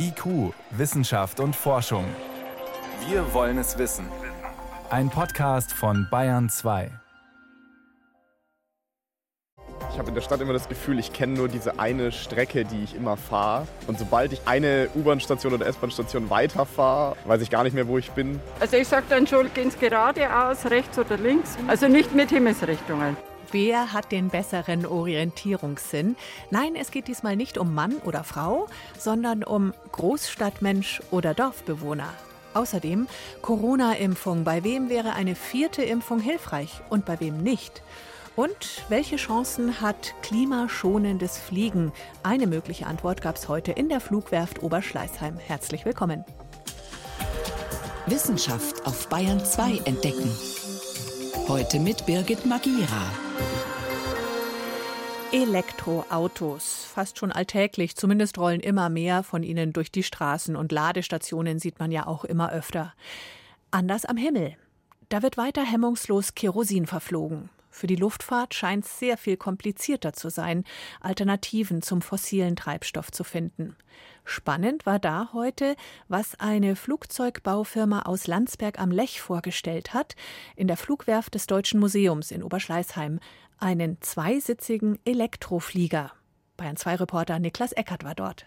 IQ, Wissenschaft und Forschung. Wir wollen es wissen. Ein Podcast von Bayern 2. Ich habe in der Stadt immer das Gefühl, ich kenne nur diese eine Strecke, die ich immer fahre. Und sobald ich eine U-Bahn-Station oder S-Bahn-Station weiterfahre, weiß ich gar nicht mehr, wo ich bin. Also ich sage dann schon, gehen Sie geradeaus, rechts oder links. Also nicht mit Himmelsrichtungen. Wer hat den besseren Orientierungssinn? Nein, es geht diesmal nicht um Mann oder Frau, sondern um Großstadtmensch oder Dorfbewohner. Außerdem Corona-Impfung. Bei wem wäre eine vierte Impfung hilfreich und bei wem nicht? Und welche Chancen hat klimaschonendes Fliegen? Eine mögliche Antwort gab es heute in der Flugwerft Oberschleißheim. Herzlich willkommen. Wissenschaft auf Bayern 2 entdecken. Heute mit Birgit Magira. Elektroautos, fast schon alltäglich, zumindest rollen immer mehr von ihnen durch die Straßen und Ladestationen sieht man ja auch immer öfter. Anders am Himmel. Da wird weiter hemmungslos Kerosin verflogen. Für die Luftfahrt scheint es sehr viel komplizierter zu sein, Alternativen zum fossilen Treibstoff zu finden. Spannend war da heute, was eine Flugzeugbaufirma aus Landsberg am Lech vorgestellt hat, in der Flugwerft des Deutschen Museums in Oberschleißheim, einen zweisitzigen Elektroflieger. Bayern 2 Reporter Niklas Eckert war dort.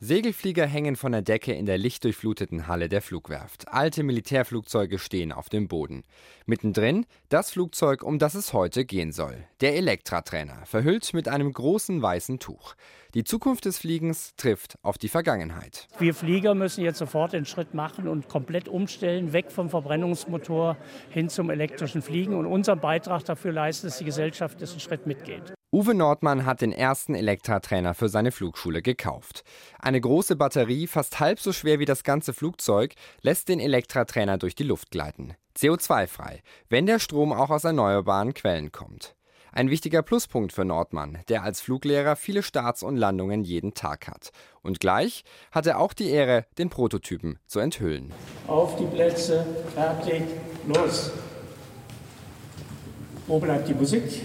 Segelflieger hängen von der Decke in der lichtdurchfluteten Halle der Flugwerft. Alte Militärflugzeuge stehen auf dem Boden. Mittendrin das Flugzeug, um das es heute gehen soll. Der Elektra-Trainer, verhüllt mit einem großen weißen Tuch. Die Zukunft des Fliegens trifft auf die Vergangenheit. Wir Flieger müssen jetzt sofort den Schritt machen und komplett umstellen, weg vom Verbrennungsmotor hin zum elektrischen Fliegen und unseren Beitrag dafür leisten, dass die Gesellschaft diesen Schritt mitgeht. Uwe Nordmann hat den ersten Elektra-Trainer für seine Flugschule gekauft. Eine große Batterie, fast halb so schwer wie das ganze Flugzeug, lässt den Elektra-Trainer durch die Luft gleiten. CO2-frei, wenn der Strom auch aus erneuerbaren Quellen kommt. Ein wichtiger Pluspunkt für Nordmann, der als Fluglehrer viele Starts und Landungen jeden Tag hat. Und gleich hat er auch die Ehre, den Prototypen zu enthüllen. Auf die Plätze, fertig, los. Wo bleibt die Musik?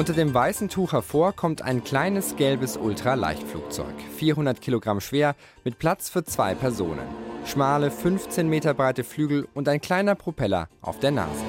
Unter dem weißen Tuch hervor kommt ein kleines gelbes Ultraleichtflugzeug, 400 Kilogramm schwer, mit Platz für zwei Personen. Schmale, 15 Meter breite Flügel und ein kleiner Propeller auf der Nase.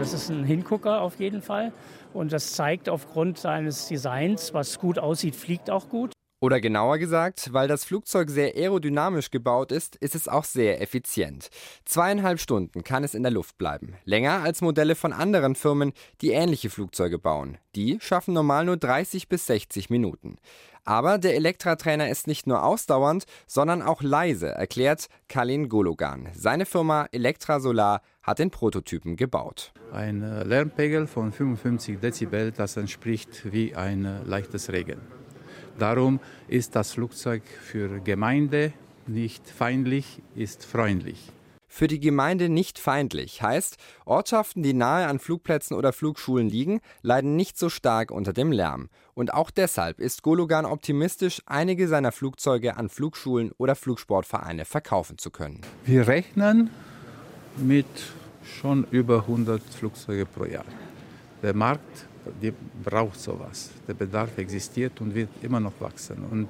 Das ist ein Hingucker auf jeden Fall. Und das zeigt aufgrund seines Designs, was gut aussieht, fliegt auch gut. Oder genauer gesagt, weil das Flugzeug sehr aerodynamisch gebaut ist, ist es auch sehr effizient. Zweieinhalb Stunden kann es in der Luft bleiben. Länger als Modelle von anderen Firmen, die ähnliche Flugzeuge bauen. Die schaffen normal nur 30 bis 60 Minuten. Aber der Elektra-Trainer ist nicht nur ausdauernd, sondern auch leise, erklärt Kalin Gologan. Seine Firma Elektra Solar hat den Prototypen gebaut. Ein Lärmpegel von 55 Dezibel, das entspricht wie ein leichtes Regen. Darum ist das Flugzeug für Gemeinde nicht feindlich, ist freundlich. Für die Gemeinde nicht feindlich heißt, Ortschaften, die nahe an Flugplätzen oder Flugschulen liegen, leiden nicht so stark unter dem Lärm. Und auch deshalb ist Gologan optimistisch, einige seiner Flugzeuge an Flugschulen oder Flugsportvereine verkaufen zu können. Wir rechnen mit schon über 100 Flugzeuge pro Jahr. Der Markt die braucht sowas. Der Bedarf existiert und wird immer noch wachsen. Und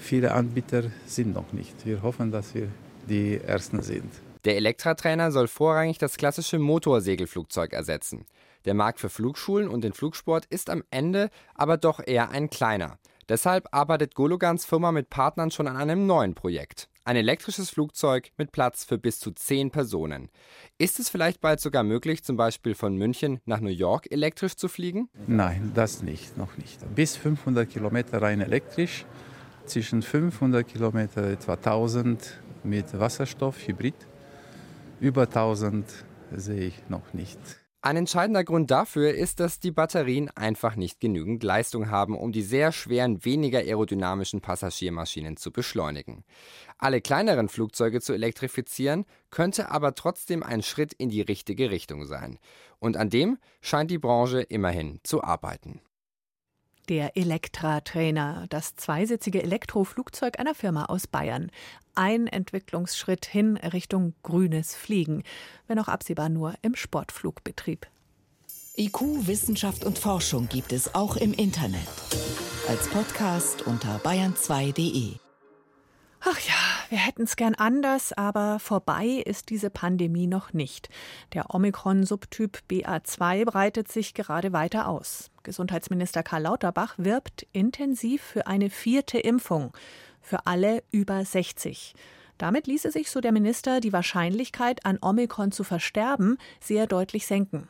viele Anbieter sind noch nicht. Wir hoffen, dass wir die Ersten sind. Der Elektratrainer soll vorrangig das klassische Motorsegelflugzeug ersetzen. Der Markt für Flugschulen und den Flugsport ist am Ende aber doch eher ein kleiner. Deshalb arbeitet Gologans Firma mit Partnern schon an einem neuen Projekt. Ein elektrisches Flugzeug mit Platz für bis zu zehn Personen. Ist es vielleicht bald sogar möglich, zum Beispiel von München nach New York elektrisch zu fliegen? Nein, das nicht, noch nicht. Bis 500 Kilometer rein elektrisch, zwischen 500 Kilometer etwa 1000 mit Wasserstoff, Hybrid. Über 1000 sehe ich noch nicht. Ein entscheidender Grund dafür ist, dass die Batterien einfach nicht genügend Leistung haben, um die sehr schweren, weniger aerodynamischen Passagiermaschinen zu beschleunigen. Alle kleineren Flugzeuge zu elektrifizieren, könnte aber trotzdem ein Schritt in die richtige Richtung sein. Und an dem scheint die Branche immerhin zu arbeiten. Der Elektra-Trainer, das zweisitzige Elektroflugzeug einer Firma aus Bayern. Ein Entwicklungsschritt hin Richtung grünes Fliegen, wenn auch absehbar nur im Sportflugbetrieb. IQ, Wissenschaft und Forschung gibt es auch im Internet. Als Podcast unter bayern2.de. Ach ja, wir hätten es gern anders, aber vorbei ist diese Pandemie noch nicht. Der Omikron-Subtyp BA2 breitet sich gerade weiter aus. Gesundheitsminister Karl Lauterbach wirbt intensiv für eine vierte Impfung für alle über 60. Damit ließe sich, so der Minister, die Wahrscheinlichkeit, an Omikron zu versterben, sehr deutlich senken.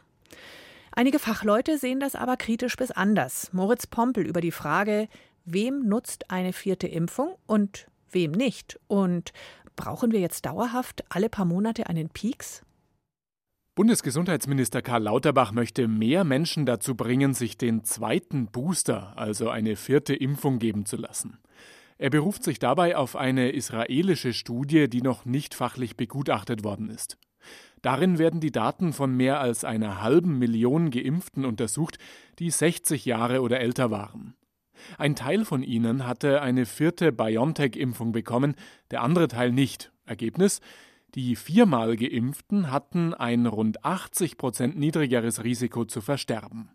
Einige Fachleute sehen das aber kritisch bis anders. Moritz Pompel über die Frage, wem nutzt eine vierte Impfung und wem nicht? Und brauchen wir jetzt dauerhaft alle paar Monate einen Pieks? Bundesgesundheitsminister Karl Lauterbach möchte mehr Menschen dazu bringen, sich den zweiten Booster, also eine vierte Impfung geben zu lassen. Er beruft sich dabei auf eine israelische Studie, die noch nicht fachlich begutachtet worden ist. Darin werden die Daten von mehr als einer halben Million Geimpften untersucht, die 60 Jahre oder älter waren. Ein Teil von ihnen hatte eine vierte BioNTech-Impfung bekommen, der andere Teil nicht. Ergebnis? Die viermal Geimpften hatten ein rund 80 Prozent niedrigeres Risiko zu versterben.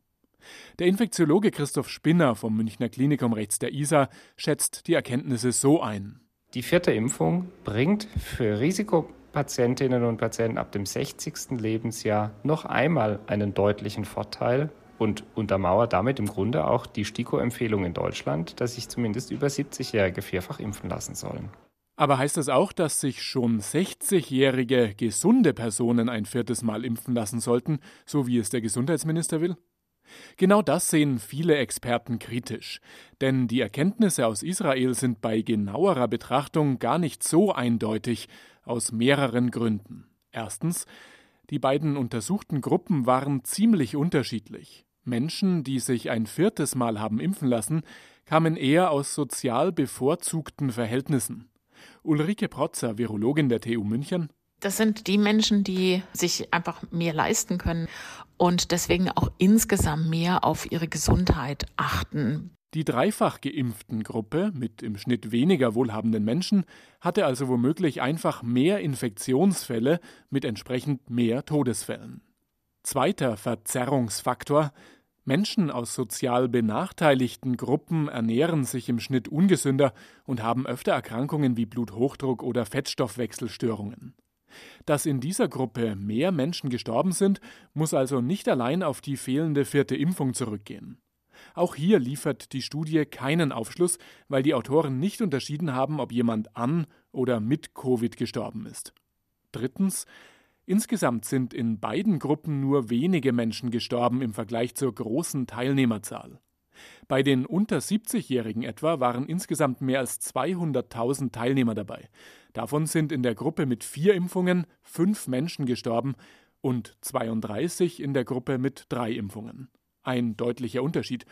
Der Infektiologe Christoph Spinner vom Münchner Klinikum rechts der ISA schätzt die Erkenntnisse so ein. Die vierte Impfung bringt für Risikopatientinnen und Patienten ab dem 60. Lebensjahr noch einmal einen deutlichen Vorteil und untermauert damit im Grunde auch die STIKO-Empfehlung in Deutschland, dass sich zumindest über 70-Jährige vierfach impfen lassen sollen. Aber heißt das auch, dass sich schon 60-jährige gesunde Personen ein viertes Mal impfen lassen sollten, so wie es der Gesundheitsminister will? Genau das sehen viele Experten kritisch, denn die Erkenntnisse aus Israel sind bei genauerer Betrachtung gar nicht so eindeutig, aus mehreren Gründen. Erstens, die beiden untersuchten Gruppen waren ziemlich unterschiedlich. Menschen, die sich ein viertes Mal haben impfen lassen, kamen eher aus sozial bevorzugten Verhältnissen. Ulrike Protzer, Virologin der TU München. Das sind die Menschen, die sich einfach mehr leisten können und deswegen auch insgesamt mehr auf ihre Gesundheit achten. Die dreifach geimpften Gruppe mit im Schnitt weniger wohlhabenden Menschen hatte also womöglich einfach mehr Infektionsfälle mit entsprechend mehr Todesfällen. Zweiter Verzerrungsfaktor Menschen aus sozial benachteiligten Gruppen ernähren sich im Schnitt ungesünder und haben öfter Erkrankungen wie Bluthochdruck oder Fettstoffwechselstörungen. Dass in dieser Gruppe mehr Menschen gestorben sind, muss also nicht allein auf die fehlende vierte Impfung zurückgehen. Auch hier liefert die Studie keinen Aufschluss, weil die Autoren nicht unterschieden haben, ob jemand an oder mit Covid gestorben ist. Drittens, Insgesamt sind in beiden Gruppen nur wenige Menschen gestorben im Vergleich zur großen Teilnehmerzahl. Bei den unter 70-Jährigen etwa waren insgesamt mehr als 200.000 Teilnehmer dabei. Davon sind in der Gruppe mit vier Impfungen fünf Menschen gestorben und 32 in der Gruppe mit drei Impfungen. Ein deutlicher Unterschied.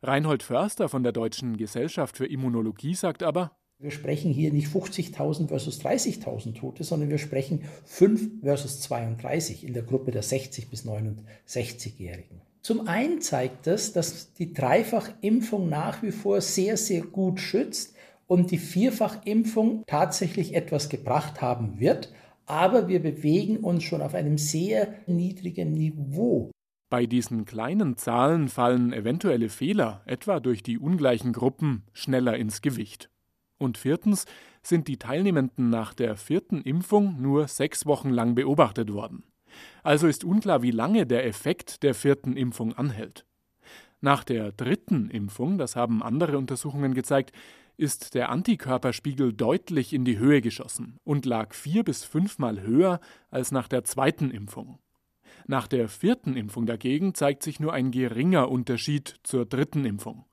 Reinhold Förster von der Deutschen Gesellschaft für Immunologie sagt aber, wir sprechen hier nicht 50.000 versus 30.000 Tote, sondern wir sprechen 5 versus 32 in der Gruppe der 60 bis 69-Jährigen. Zum einen zeigt das, dass die Dreifachimpfung nach wie vor sehr, sehr gut schützt und die Vierfachimpfung tatsächlich etwas gebracht haben wird, aber wir bewegen uns schon auf einem sehr niedrigen Niveau. Bei diesen kleinen Zahlen fallen eventuelle Fehler, etwa durch die ungleichen Gruppen, schneller ins Gewicht. Und viertens sind die Teilnehmenden nach der vierten Impfung nur sechs Wochen lang beobachtet worden. Also ist unklar, wie lange der Effekt der vierten Impfung anhält. Nach der dritten Impfung, das haben andere Untersuchungen gezeigt, ist der Antikörperspiegel deutlich in die Höhe geschossen und lag vier bis fünfmal höher als nach der zweiten Impfung. Nach der vierten Impfung dagegen zeigt sich nur ein geringer Unterschied zur dritten Impfung.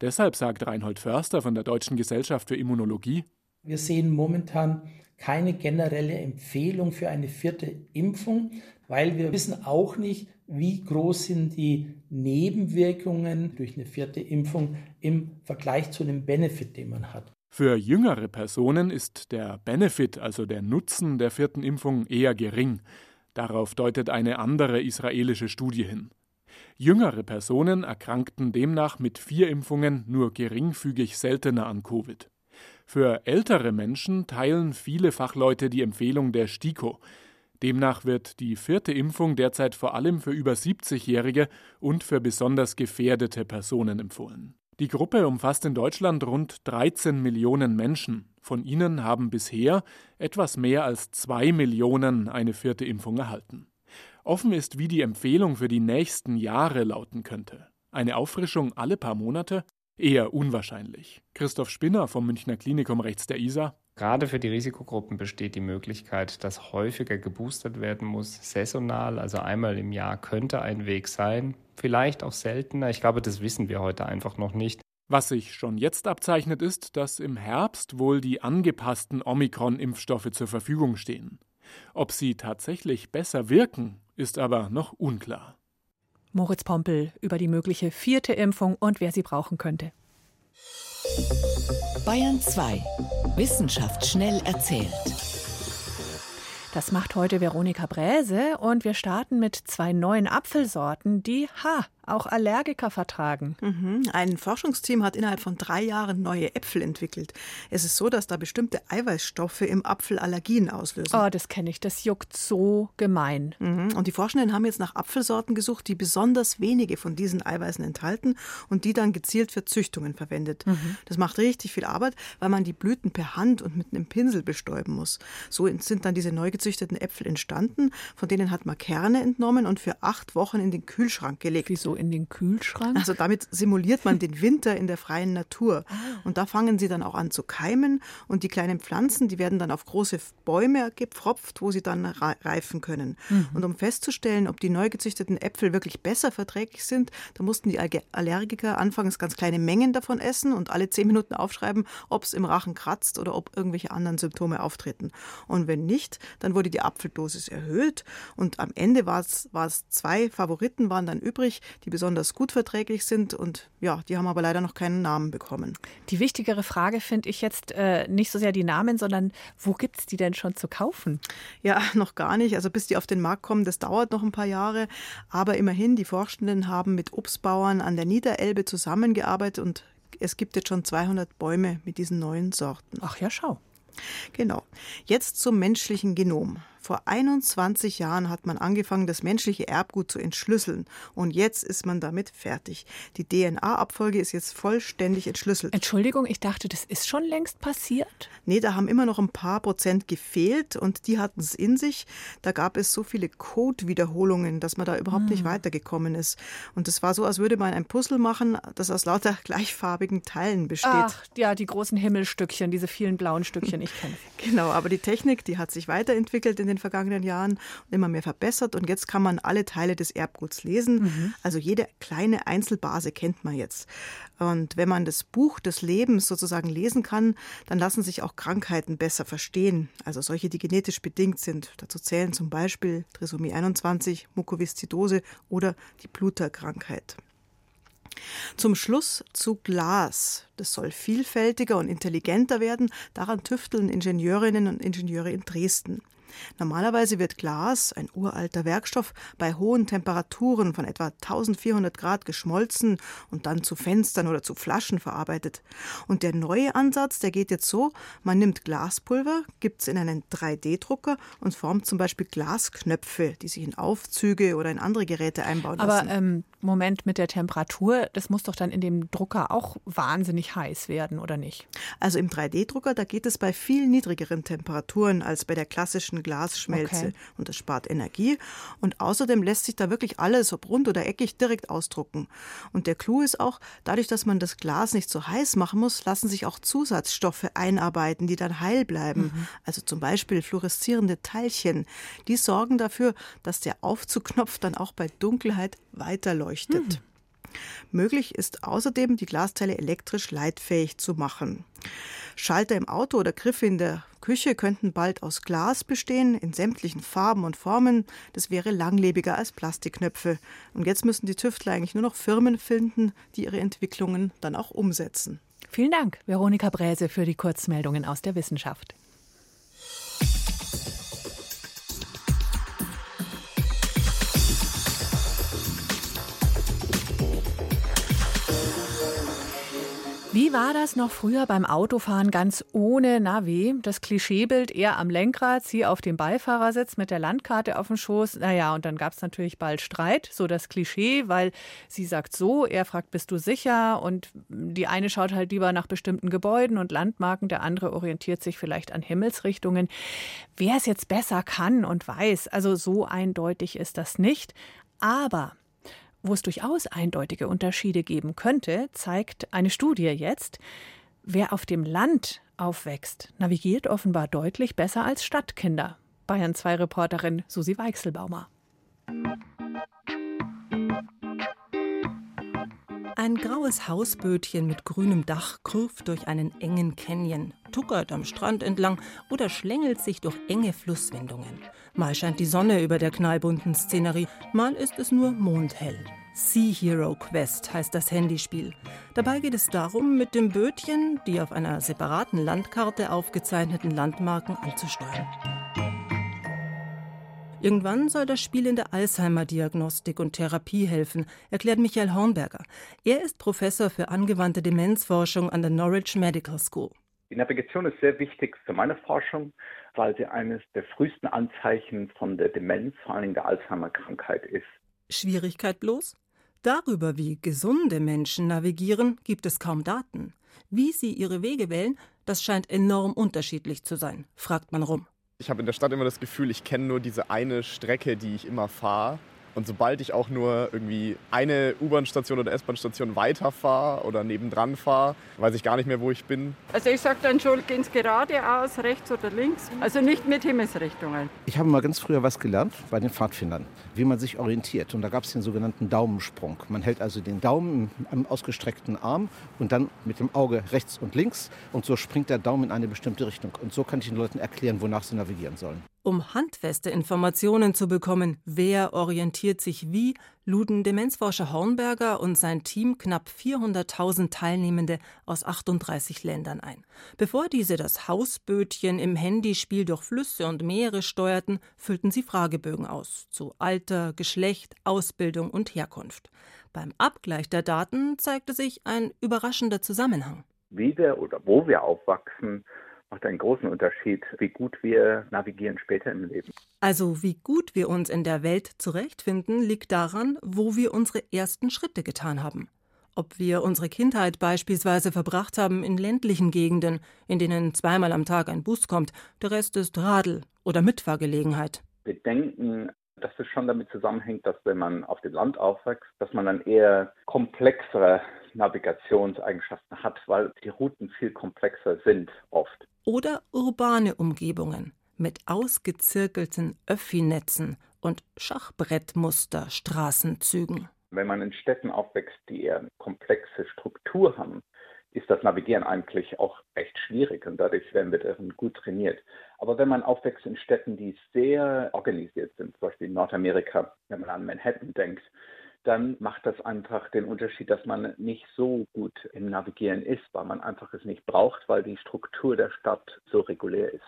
Deshalb sagt Reinhold Förster von der Deutschen Gesellschaft für Immunologie, wir sehen momentan keine generelle Empfehlung für eine vierte Impfung, weil wir wissen auch nicht, wie groß sind die Nebenwirkungen durch eine vierte Impfung im Vergleich zu dem Benefit, den man hat. Für jüngere Personen ist der Benefit, also der Nutzen der vierten Impfung, eher gering. Darauf deutet eine andere israelische Studie hin. Jüngere Personen erkrankten demnach mit vier Impfungen nur geringfügig seltener an Covid. Für ältere Menschen teilen viele Fachleute die Empfehlung der STIKO. Demnach wird die vierte Impfung derzeit vor allem für über 70-Jährige und für besonders gefährdete Personen empfohlen. Die Gruppe umfasst in Deutschland rund 13 Millionen Menschen. Von ihnen haben bisher etwas mehr als zwei Millionen eine vierte Impfung erhalten. Offen ist, wie die Empfehlung für die nächsten Jahre lauten könnte. Eine Auffrischung alle paar Monate Eher unwahrscheinlich. Christoph Spinner vom Münchner Klinikum rechts der ISA. Gerade für die Risikogruppen besteht die Möglichkeit, dass häufiger geboostert werden muss, saisonal, also einmal im Jahr könnte ein Weg sein, vielleicht auch seltener. Ich glaube, das wissen wir heute einfach noch nicht. Was sich schon jetzt abzeichnet, ist, dass im Herbst wohl die angepassten Omikron-Impfstoffe zur Verfügung stehen. Ob sie tatsächlich besser wirken, ist aber noch unklar. Moritz Pompel über die mögliche vierte Impfung und wer sie brauchen könnte. Bayern 2. Wissenschaft schnell erzählt. Das macht heute Veronika Bräse und wir starten mit zwei neuen Apfelsorten, die, ha, auch Allergiker vertragen. Mhm. Ein Forschungsteam hat innerhalb von drei Jahren neue Äpfel entwickelt. Es ist so, dass da bestimmte Eiweißstoffe im Apfel Allergien auslösen. Oh, das kenne ich. Das juckt so gemein. Mhm. Und die Forschenden haben jetzt nach Apfelsorten gesucht, die besonders wenige von diesen Eiweißen enthalten und die dann gezielt für Züchtungen verwendet. Mhm. Das macht richtig viel Arbeit, weil man die Blüten per Hand und mit einem Pinsel bestäuben muss. So sind dann diese neu gezüchteten Äpfel entstanden. Von denen hat man Kerne entnommen und für acht Wochen in den Kühlschrank gelegt. Wieso in den Kühlschrank? Also damit simuliert man den Winter in der freien Natur. Ah. Und da fangen sie dann auch an zu keimen und die kleinen Pflanzen, die werden dann auf große Bäume gepfropft, wo sie dann reifen können. Mhm. Und um festzustellen, ob die neu gezüchteten Äpfel wirklich besser verträglich sind, da mussten die Allergiker anfangs ganz kleine Mengen davon essen und alle zehn Minuten aufschreiben, ob es im Rachen kratzt oder ob irgendwelche anderen Symptome auftreten. Und wenn nicht, dann wurde die Apfeldosis erhöht und am Ende war es, war es zwei Favoriten waren dann übrig, die die besonders gut verträglich sind. Und ja, die haben aber leider noch keinen Namen bekommen. Die wichtigere Frage finde ich jetzt äh, nicht so sehr die Namen, sondern wo gibt es die denn schon zu kaufen? Ja, noch gar nicht. Also bis die auf den Markt kommen, das dauert noch ein paar Jahre. Aber immerhin, die Forschenden haben mit Obstbauern an der Niederelbe zusammengearbeitet und es gibt jetzt schon 200 Bäume mit diesen neuen Sorten. Ach ja, schau. Genau. Jetzt zum menschlichen Genom. Vor 21 Jahren hat man angefangen, das menschliche Erbgut zu entschlüsseln. Und jetzt ist man damit fertig. Die DNA-Abfolge ist jetzt vollständig entschlüsselt. Entschuldigung, ich dachte, das ist schon längst passiert? Nee, da haben immer noch ein paar Prozent gefehlt und die hatten es in sich. Da gab es so viele Code-Wiederholungen, dass man da überhaupt hm. nicht weitergekommen ist. Und es war so, als würde man ein Puzzle machen, das aus lauter gleichfarbigen Teilen besteht. Ach, ja, die großen Himmelstückchen, diese vielen blauen Stückchen, ich kenne. Genau, aber die Technik, die hat sich weiterentwickelt in den vergangenen Jahren und immer mehr verbessert. Und jetzt kann man alle Teile des Erbguts lesen. Mhm. Also jede kleine Einzelbase kennt man jetzt. Und wenn man das Buch des Lebens sozusagen lesen kann, dann lassen sich auch Krankheiten besser verstehen. Also solche, die genetisch bedingt sind. Dazu zählen zum Beispiel Trisomie 21, Mukoviszidose oder die Bluterkrankheit. Zum Schluss zu Glas. Das soll vielfältiger und intelligenter werden. Daran tüfteln Ingenieurinnen und Ingenieure in Dresden. Normalerweise wird Glas, ein uralter Werkstoff, bei hohen Temperaturen von etwa 1400 Grad geschmolzen und dann zu Fenstern oder zu Flaschen verarbeitet. Und der neue Ansatz, der geht jetzt so, man nimmt Glaspulver, gibt es in einen 3D-Drucker und formt zum Beispiel Glasknöpfe, die sich in Aufzüge oder in andere Geräte einbauen lassen. Aber ähm, Moment mit der Temperatur, das muss doch dann in dem Drucker auch wahnsinnig heiß werden, oder nicht? Also im 3D-Drucker, da geht es bei viel niedrigeren Temperaturen als bei der klassischen Glasschmelze okay. und das spart Energie. Und außerdem lässt sich da wirklich alles, ob rund oder eckig, direkt ausdrucken. Und der Clou ist auch, dadurch, dass man das Glas nicht so heiß machen muss, lassen sich auch Zusatzstoffe einarbeiten, die dann heil bleiben. Mhm. Also zum Beispiel fluoreszierende Teilchen. Die sorgen dafür, dass der Aufzugknopf dann auch bei Dunkelheit weiterleuchtet. Mhm. Möglich ist außerdem, die Glasteile elektrisch leitfähig zu machen. Schalter im Auto oder Griffe in der Küche könnten bald aus Glas bestehen, in sämtlichen Farben und Formen. Das wäre langlebiger als Plastikknöpfe. Und jetzt müssen die Tüftler eigentlich nur noch Firmen finden, die ihre Entwicklungen dann auch umsetzen. Vielen Dank, Veronika Bräse, für die Kurzmeldungen aus der Wissenschaft. Wie war das noch früher beim Autofahren ganz ohne Navi? Das Klischeebild eher am Lenkrad, sie auf dem Beifahrersitz mit der Landkarte auf dem Schoß. Naja, und dann gab es natürlich bald Streit, so das Klischee, weil sie sagt so, er fragt, bist du sicher? Und die eine schaut halt lieber nach bestimmten Gebäuden und Landmarken, der andere orientiert sich vielleicht an Himmelsrichtungen. Wer es jetzt besser kann und weiß, also so eindeutig ist das nicht. Aber wo es durchaus eindeutige Unterschiede geben könnte, zeigt eine Studie jetzt. Wer auf dem Land aufwächst, navigiert offenbar deutlich besser als Stadtkinder. Bayern 2 Reporterin Susi Weichselbaumer. Ein graues Hausbötchen mit grünem Dach kurft durch einen engen Canyon, tuckert am Strand entlang oder schlängelt sich durch enge Flusswindungen. Mal scheint die Sonne über der knallbunten Szenerie, mal ist es nur mondhell. Sea Hero Quest heißt das Handyspiel. Dabei geht es darum, mit dem Bötchen die auf einer separaten Landkarte aufgezeichneten Landmarken anzusteuern. Irgendwann soll das Spiel in der Alzheimer-Diagnostik und Therapie helfen, erklärt Michael Hornberger. Er ist Professor für angewandte Demenzforschung an der Norwich Medical School. Die Navigation ist sehr wichtig für meine Forschung, weil sie eines der frühesten Anzeichen von der Demenz, vor allem der Alzheimer-Krankheit ist. Schwierigkeit bloß? Darüber, wie gesunde Menschen navigieren, gibt es kaum Daten. Wie sie ihre Wege wählen, das scheint enorm unterschiedlich zu sein, fragt man rum. Ich habe in der Stadt immer das Gefühl, ich kenne nur diese eine Strecke, die ich immer fahre. Und sobald ich auch nur irgendwie eine U-Bahn-Station oder S-Bahn-Station weiterfahre oder nebendran fahre, weiß ich gar nicht mehr, wo ich bin. Also ich sage dann schon, gehen Sie geradeaus, rechts oder links. Also nicht mit Himmelsrichtungen. Ich habe mal ganz früher was gelernt bei den Pfadfindern, wie man sich orientiert. Und da gab es den sogenannten Daumensprung. Man hält also den Daumen am ausgestreckten Arm und dann mit dem Auge rechts und links. Und so springt der Daumen in eine bestimmte Richtung. Und so kann ich den Leuten erklären, wonach sie navigieren sollen. Um handfeste Informationen zu bekommen, wer orientiert sich wie, luden Demenzforscher Hornberger und sein Team knapp 400.000 Teilnehmende aus 38 Ländern ein. Bevor diese das Hausbötchen im Handyspiel durch Flüsse und Meere steuerten, füllten sie Fragebögen aus zu Alter, Geschlecht, Ausbildung und Herkunft. Beim Abgleich der Daten zeigte sich ein überraschender Zusammenhang. Wie wir oder wo wir aufwachsen, macht einen großen Unterschied, wie gut wir navigieren später im Leben. Also wie gut wir uns in der Welt zurechtfinden, liegt daran, wo wir unsere ersten Schritte getan haben. Ob wir unsere Kindheit beispielsweise verbracht haben in ländlichen Gegenden, in denen zweimal am Tag ein Bus kommt, der Rest ist Radl oder Mitfahrgelegenheit. Wir denken, dass es schon damit zusammenhängt, dass wenn man auf dem Land aufwächst, dass man dann eher komplexere Navigationseigenschaften hat, weil die Routen viel komplexer sind oft. Oder urbane Umgebungen mit ausgezirkelten Öffinetzen und Schachbrettmuster Straßenzügen. Wenn man in Städten aufwächst, die eher eine komplexe Struktur haben, ist das Navigieren eigentlich auch recht schwierig und dadurch werden wir darin gut trainiert. Aber wenn man aufwächst in Städten, die sehr organisiert sind, zum Beispiel in Nordamerika, wenn man an Manhattan denkt, dann macht das einfach den Unterschied, dass man nicht so gut im Navigieren ist, weil man einfach es nicht braucht, weil die Struktur der Stadt so regulär ist.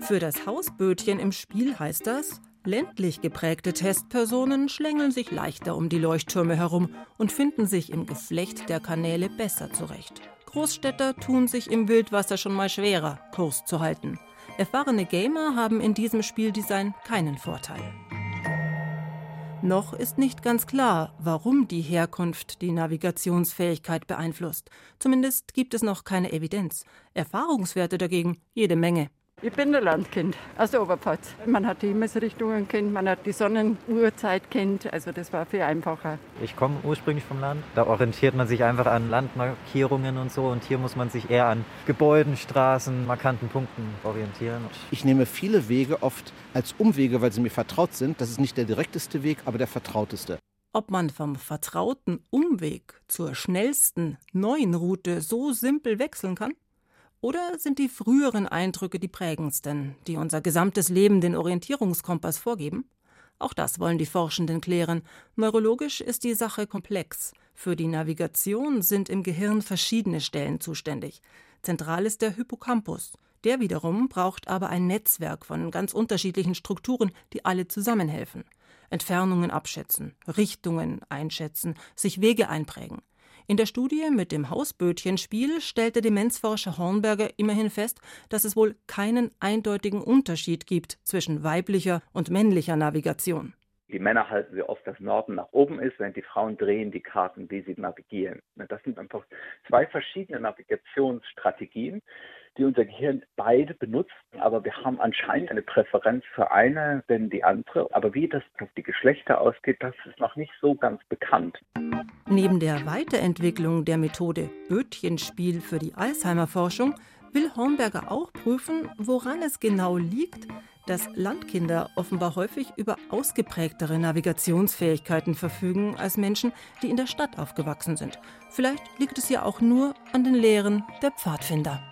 Für das Hausbötchen im Spiel heißt das, ländlich geprägte Testpersonen schlängeln sich leichter um die Leuchttürme herum und finden sich im Geflecht der Kanäle besser zurecht. Großstädter tun sich im Wildwasser schon mal schwerer, Kurs zu halten. Erfahrene Gamer haben in diesem Spieldesign keinen Vorteil. Noch ist nicht ganz klar, warum die Herkunft die Navigationsfähigkeit beeinflusst. Zumindest gibt es noch keine Evidenz. Erfahrungswerte dagegen jede Menge. Ich bin ein Landkind aus der Oberpfalz. Man hat die Himmelsrichtungen kennt, man hat die Sonnenuhrzeit kennt, also das war viel einfacher. Ich komme ursprünglich vom Land. Da orientiert man sich einfach an Landmarkierungen und so und hier muss man sich eher an Gebäuden, Straßen, markanten Punkten orientieren. Ich nehme viele Wege oft als Umwege, weil sie mir vertraut sind. Das ist nicht der direkteste Weg, aber der vertrauteste. Ob man vom vertrauten Umweg zur schnellsten neuen Route so simpel wechseln kann? Oder sind die früheren Eindrücke die prägendsten, die unser gesamtes Leben den Orientierungskompass vorgeben? Auch das wollen die Forschenden klären. Neurologisch ist die Sache komplex. Für die Navigation sind im Gehirn verschiedene Stellen zuständig. Zentral ist der Hippocampus. Der wiederum braucht aber ein Netzwerk von ganz unterschiedlichen Strukturen, die alle zusammenhelfen. Entfernungen abschätzen, Richtungen einschätzen, sich Wege einprägen. In der Studie mit dem Hausbötchenspiel stellte Demenzforscher Hornberger immerhin fest, dass es wohl keinen eindeutigen Unterschied gibt zwischen weiblicher und männlicher Navigation. Die Männer halten sehr oft, dass Norden nach oben ist, während die Frauen drehen die Karten, wie sie navigieren. Das sind einfach zwei verschiedene Navigationsstrategien, die unser Gehirn beide benutzt, aber wir haben anscheinend eine Präferenz für eine, denn die andere. Aber wie das auf die Geschlechter ausgeht, das ist noch nicht so ganz bekannt. Neben der Weiterentwicklung der Methode Bötchenspiel für die Alzheimer-Forschung will Hornberger auch prüfen, woran es genau liegt, dass Landkinder offenbar häufig über ausgeprägtere Navigationsfähigkeiten verfügen als Menschen, die in der Stadt aufgewachsen sind. Vielleicht liegt es ja auch nur an den Lehren der Pfadfinder.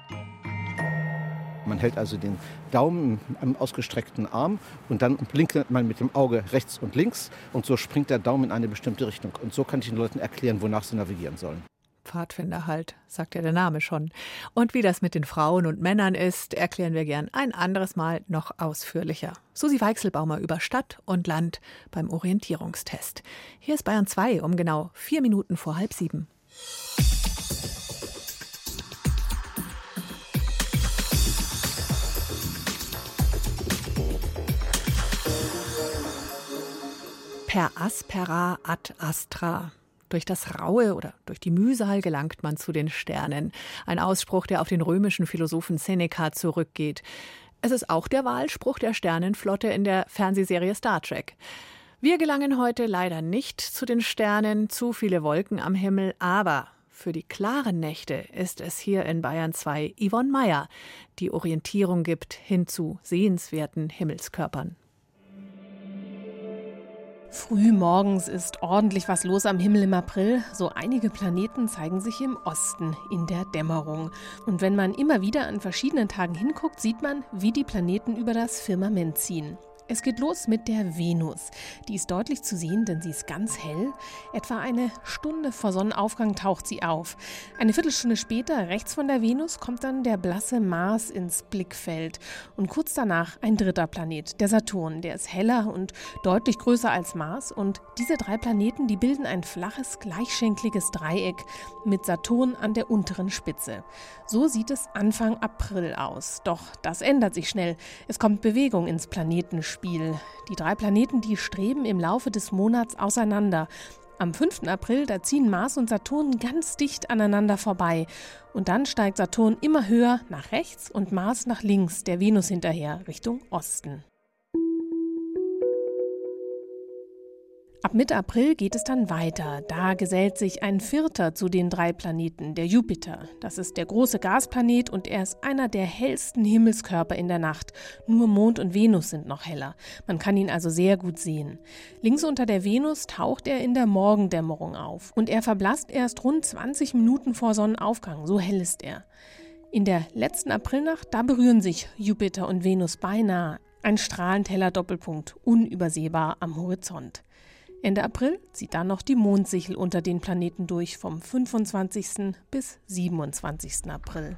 Man hält also den Daumen am ausgestreckten Arm und dann blinkt man mit dem Auge rechts und links und so springt der Daumen in eine bestimmte Richtung. Und so kann ich den Leuten erklären, wonach sie navigieren sollen. Pfadfinder halt, sagt ja der Name schon. Und wie das mit den Frauen und Männern ist, erklären wir gern ein anderes Mal noch ausführlicher. Susi Weichselbaumer über Stadt und Land beim Orientierungstest. Hier ist Bayern 2 um genau vier Minuten vor halb sieben. Per aspera ad astra. Durch das Raue oder durch die Mühsal gelangt man zu den Sternen. Ein Ausspruch, der auf den römischen Philosophen Seneca zurückgeht. Es ist auch der Wahlspruch der Sternenflotte in der Fernsehserie Star Trek. Wir gelangen heute leider nicht zu den Sternen, zu viele Wolken am Himmel, aber für die klaren Nächte ist es hier in Bayern 2 Yvonne Meyer, die Orientierung gibt hin zu sehenswerten Himmelskörpern. Früh morgens ist ordentlich was los am Himmel im April. So einige Planeten zeigen sich im Osten in der Dämmerung. Und wenn man immer wieder an verschiedenen Tagen hinguckt, sieht man, wie die Planeten über das Firmament ziehen. Es geht los mit der Venus. Die ist deutlich zu sehen, denn sie ist ganz hell. Etwa eine Stunde vor Sonnenaufgang taucht sie auf. Eine Viertelstunde später, rechts von der Venus, kommt dann der blasse Mars ins Blickfeld. Und kurz danach ein dritter Planet, der Saturn. Der ist heller und deutlich größer als Mars. Und diese drei Planeten, die bilden ein flaches, gleichschenkliges Dreieck mit Saturn an der unteren Spitze. So sieht es Anfang April aus. Doch das ändert sich schnell. Es kommt Bewegung ins Planetenspiel. Spiel. Die drei Planeten, die streben im Laufe des Monats auseinander. Am 5. April, da ziehen Mars und Saturn ganz dicht aneinander vorbei. Und dann steigt Saturn immer höher nach rechts und Mars nach links, der Venus hinterher, Richtung Osten. Ab Mitte April geht es dann weiter. Da gesellt sich ein vierter zu den drei Planeten, der Jupiter. Das ist der große Gasplanet und er ist einer der hellsten Himmelskörper in der Nacht. Nur Mond und Venus sind noch heller. Man kann ihn also sehr gut sehen. Links unter der Venus taucht er in der Morgendämmerung auf und er verblasst erst rund 20 Minuten vor Sonnenaufgang. So hell ist er. In der letzten Aprilnacht, da berühren sich Jupiter und Venus beinahe. Ein strahlend heller Doppelpunkt, unübersehbar am Horizont. Ende April zieht dann noch die Mondsichel unter den Planeten durch vom 25. bis 27. April.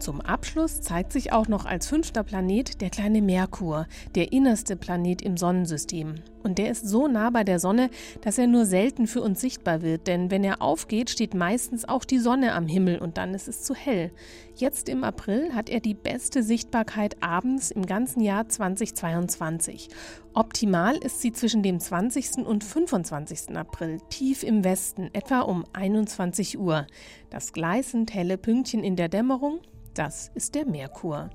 Zum Abschluss zeigt sich auch noch als fünfter Planet der kleine Merkur, der innerste Planet im Sonnensystem. Und der ist so nah bei der Sonne, dass er nur selten für uns sichtbar wird, denn wenn er aufgeht, steht meistens auch die Sonne am Himmel und dann ist es zu hell. Jetzt im April hat er die beste Sichtbarkeit abends im ganzen Jahr 2022. Optimal ist sie zwischen dem 20. und 25. April, tief im Westen, etwa um 21 Uhr. Das gleißend helle Pünktchen in der Dämmerung, das ist der Merkur.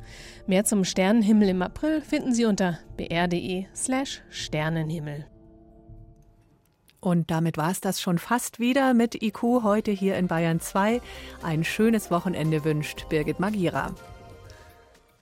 Mehr zum Sternenhimmel im April finden Sie unter br.de/slash Sternenhimmel. Und damit war es das schon fast wieder mit IQ heute hier in Bayern 2. Ein schönes Wochenende wünscht Birgit Magira.